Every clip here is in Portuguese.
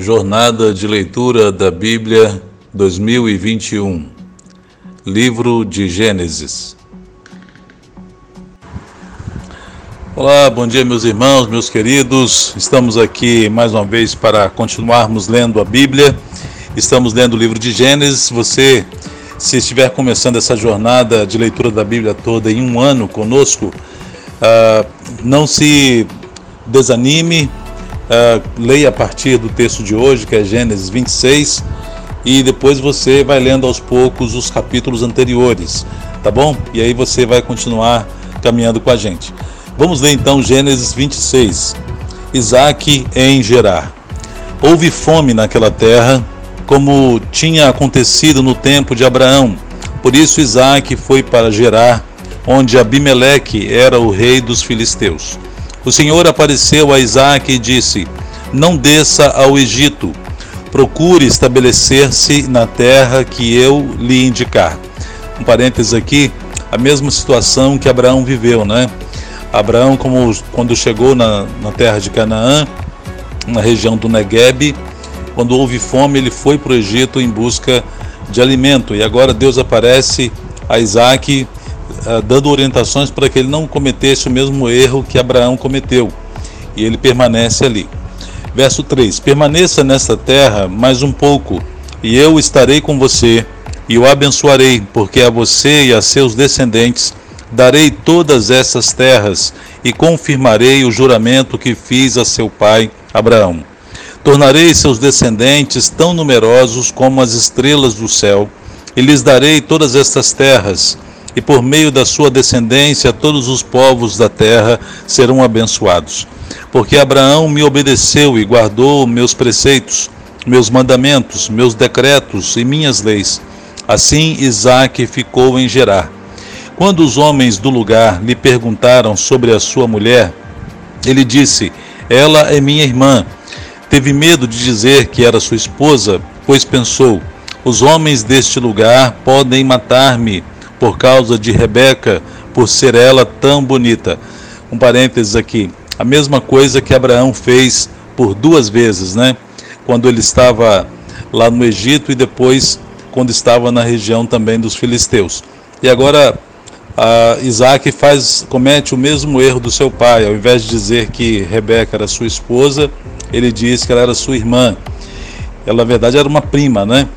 Jornada de Leitura da Bíblia 2021 Livro de Gênesis Olá, bom dia, meus irmãos, meus queridos. Estamos aqui mais uma vez para continuarmos lendo a Bíblia. Estamos lendo o livro de Gênesis. Você, se estiver começando essa jornada de leitura da Bíblia toda em um ano conosco, uh, não se desanime, uh, leia a partir do texto de hoje, que é Gênesis 26, e depois você vai lendo aos poucos os capítulos anteriores, tá bom? E aí você vai continuar caminhando com a gente. Vamos ler então Gênesis 26. Isaac em Gerar. Houve fome naquela terra, como tinha acontecido no tempo de Abraão. Por isso Isaac foi para Gerar, onde Abimeleque era o rei dos filisteus. O Senhor apareceu a Isaac e disse: Não desça ao Egito, procure estabelecer-se na terra que eu lhe indicar. Um parênteses aqui, a mesma situação que Abraão viveu, né? Abraão, como quando chegou na, na terra de Canaã, na região do Negueb, quando houve fome, ele foi para o Egito em busca de alimento. E agora Deus aparece a Isaac dando orientações para que ele não cometesse o mesmo erro que Abraão cometeu. E ele permanece ali. Verso 3: Permaneça nesta terra mais um pouco, e eu estarei com você, e o abençoarei, porque a você e a seus descendentes darei todas essas terras e confirmarei o juramento que fiz a seu pai Abraão. Tornarei seus descendentes tão numerosos como as estrelas do céu, e lhes darei todas estas terras, e por meio da sua descendência todos os povos da terra serão abençoados. Porque Abraão me obedeceu e guardou meus preceitos, meus mandamentos, meus decretos e minhas leis. Assim Isaque ficou em Gerar quando os homens do lugar lhe perguntaram sobre a sua mulher, ele disse: Ela é minha irmã. Teve medo de dizer que era sua esposa, pois pensou: Os homens deste lugar podem matar-me por causa de Rebeca, por ser ela tão bonita. Um parênteses aqui. A mesma coisa que Abraão fez por duas vezes, né? Quando ele estava lá no Egito e depois quando estava na região também dos filisteus. E agora Isaac faz, comete o mesmo erro do seu pai. Ao invés de dizer que Rebeca era sua esposa, ele diz que ela era sua irmã. Ela, na verdade, era uma prima, né?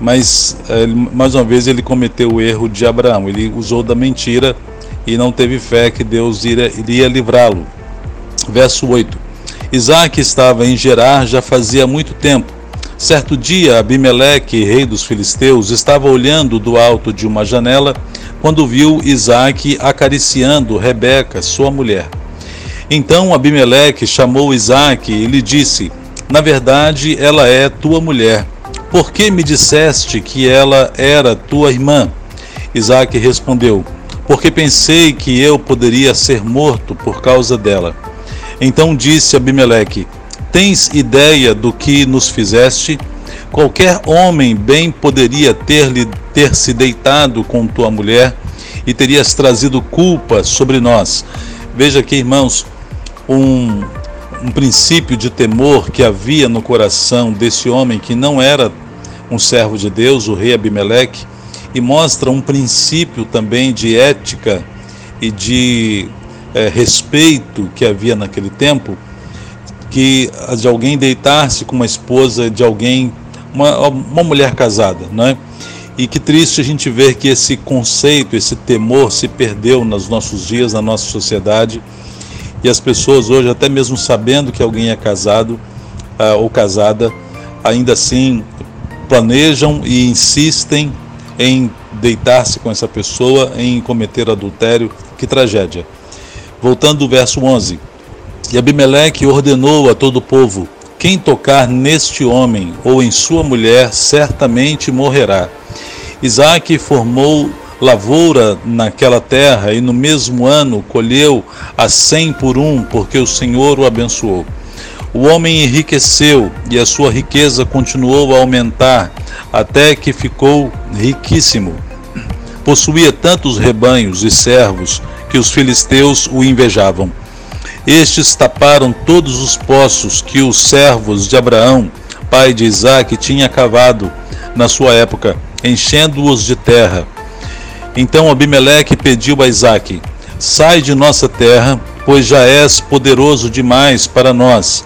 Mas, ele, mais uma vez, ele cometeu o erro de Abraão. Ele usou da mentira e não teve fé que Deus iria, iria livrá-lo. Verso 8. Isaac estava em Gerar já fazia muito tempo. Certo dia, Abimeleque, rei dos filisteus, estava olhando do alto de uma janela quando viu Isaac acariciando Rebeca, sua mulher. Então Abimeleque chamou Isaac e lhe disse: Na verdade, ela é tua mulher. Por que me disseste que ela era tua irmã? Isaac respondeu: Porque pensei que eu poderia ser morto por causa dela. Então disse Abimeleque: Tens ideia do que nos fizeste? Qualquer homem bem poderia ter, ter se deitado com tua mulher e terias trazido culpa sobre nós. Veja aqui, irmãos, um, um princípio de temor que havia no coração desse homem que não era um servo de Deus, o rei Abimeleque, e mostra um princípio também de ética e de é, respeito que havia naquele tempo, que de alguém deitar-se com uma esposa de alguém uma, uma mulher casada, não é? E que triste a gente ver que esse conceito, esse temor se perdeu nos nossos dias, na nossa sociedade. E as pessoas hoje, até mesmo sabendo que alguém é casado uh, ou casada, ainda assim planejam e insistem em deitar-se com essa pessoa, em cometer adultério. Que tragédia. Voltando ao verso 11. E Abimeleque ordenou a todo o povo: quem tocar neste homem ou em sua mulher certamente morrerá. Isaac formou lavoura naquela terra e no mesmo ano colheu a cem por um, porque o Senhor o abençoou. O homem enriqueceu e a sua riqueza continuou a aumentar até que ficou riquíssimo. Possuía tantos rebanhos e servos que os filisteus o invejavam. Estes taparam todos os poços que os servos de Abraão pai de Isaac, tinha cavado na sua época, enchendo-os de terra. Então Abimeleque pediu a Isaac: Sai de nossa terra, pois já és poderoso demais para nós.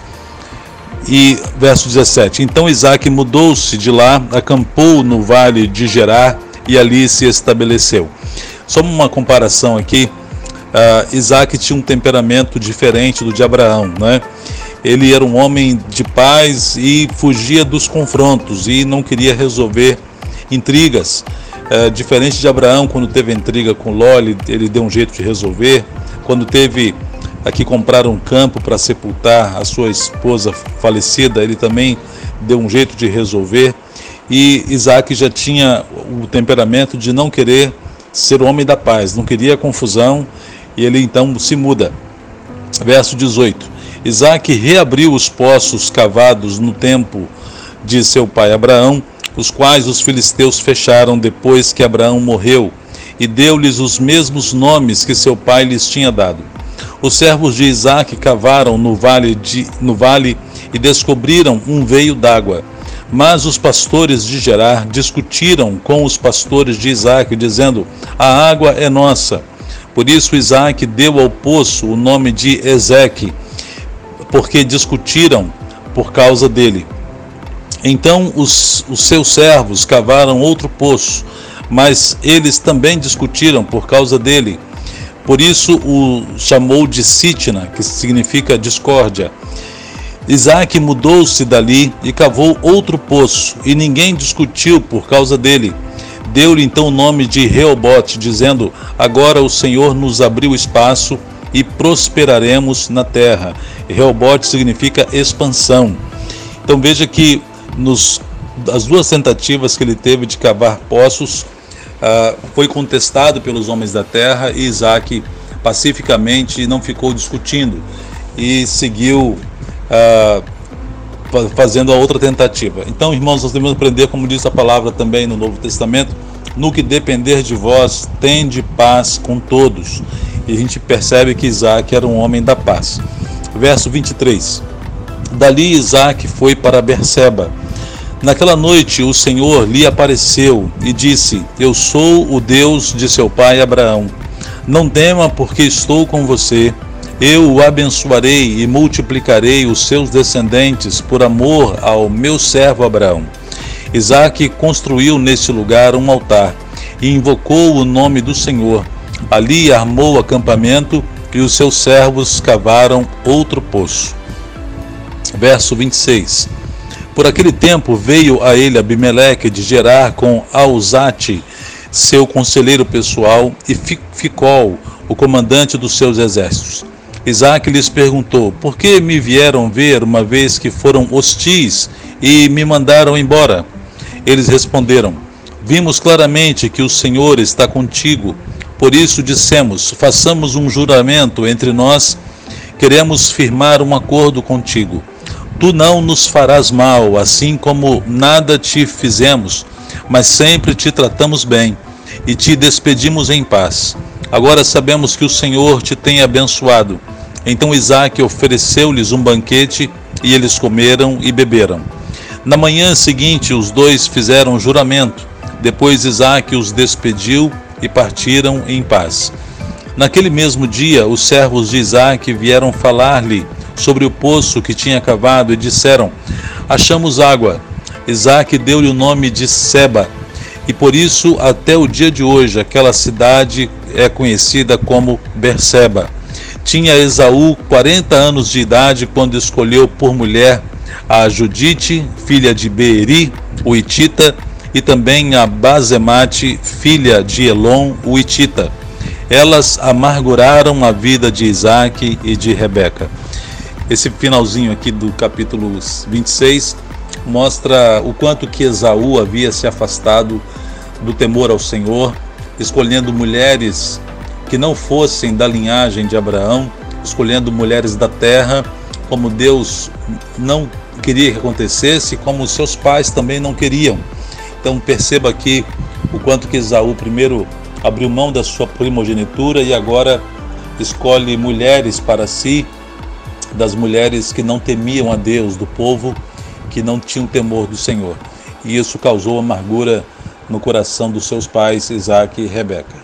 E verso 17: Então Isaac mudou-se de lá, acampou no vale de Gerar e ali se estabeleceu. Só uma comparação aqui: uh, Isaac tinha um temperamento diferente do de Abraão, né? Ele era um homem de paz e fugia dos confrontos e não queria resolver intrigas. Uh, diferente de Abraão, quando teve intriga com Ló, ele, ele deu um jeito de resolver. Quando teve aqui comprar um campo para sepultar a sua esposa falecida, ele também deu um jeito de resolver. E Isaac já tinha o temperamento de não querer ser homem da paz, não queria confusão, e ele então se muda. Verso 18: Isaac reabriu os poços cavados no tempo de seu pai Abraão, os quais os filisteus fecharam depois que Abraão morreu, e deu-lhes os mesmos nomes que seu pai lhes tinha dado. Os servos de Isaac cavaram no vale, de, no vale e descobriram um veio d'água. Mas os pastores de Gerar discutiram com os pastores de Isaac, dizendo: A água é nossa. Por isso Isaac deu ao poço o nome de Ezeque, porque discutiram por causa dele. Então os, os seus servos cavaram outro poço, mas eles também discutiram por causa dele. Por isso o chamou de Sitna, que significa discórdia. Isaac mudou-se dali e cavou outro poço, e ninguém discutiu por causa dele. Deu-lhe então o nome de Reobote, dizendo: Agora o Senhor nos abriu espaço e prosperaremos na terra. Reobote significa expansão. Então veja que nos as duas tentativas que ele teve de cavar poços, ah, foi contestado pelos homens da terra e Isaac pacificamente não ficou discutindo e seguiu ah, fazendo a outra tentativa. Então, irmãos, nós devemos aprender, como diz a palavra também no Novo Testamento, no que depender de vós, tende paz com todos. E a gente percebe que Isaac era um homem da paz. Verso 23. Dali Isaac foi para Berseba. Naquela noite o Senhor lhe apareceu e disse: Eu sou o Deus de seu pai Abraão. Não tema, porque estou com você eu o abençoarei e multiplicarei os seus descendentes por amor ao meu servo Abraão. Isaac construiu nesse lugar um altar e invocou o nome do Senhor. Ali armou acampamento e os seus servos cavaram outro poço. Verso 26. Por aquele tempo veio a ele Abimeleque de Gerar com Alzate, seu conselheiro pessoal, e Ficol, o comandante dos seus exércitos. Isaac lhes perguntou: Por que me vieram ver uma vez que foram hostis e me mandaram embora? Eles responderam: Vimos claramente que o Senhor está contigo. Por isso dissemos: Façamos um juramento entre nós. Queremos firmar um acordo contigo. Tu não nos farás mal, assim como nada te fizemos, mas sempre te tratamos bem e te despedimos em paz. Agora sabemos que o Senhor te tem abençoado então Isaac ofereceu-lhes um banquete e eles comeram e beberam. Na manhã seguinte, os dois fizeram juramento. Depois Isaac os despediu e partiram em paz. Naquele mesmo dia, os servos de Isaac vieram falar-lhe sobre o poço que tinha cavado e disseram: Achamos água. Isaac deu-lhe o nome de Seba, e por isso, até o dia de hoje, aquela cidade é conhecida como Berseba. Tinha Esaú 40 anos de idade quando escolheu por mulher a Judite, filha de Beeri, o Itita, e também a Bazemate, filha de Elon, o Itita. Elas amarguraram a vida de Isaac e de Rebeca. Esse finalzinho aqui do capítulo 26 mostra o quanto que Esaú havia se afastado do temor ao Senhor, escolhendo mulheres que não fossem da linhagem de Abraão, escolhendo mulheres da terra, como Deus não queria que acontecesse, como seus pais também não queriam. Então perceba aqui o quanto que Esaú primeiro abriu mão da sua primogenitura e agora escolhe mulheres para si, das mulheres que não temiam a Deus, do povo que não tinham temor do Senhor. E isso causou amargura no coração dos seus pais, Isaac e Rebeca.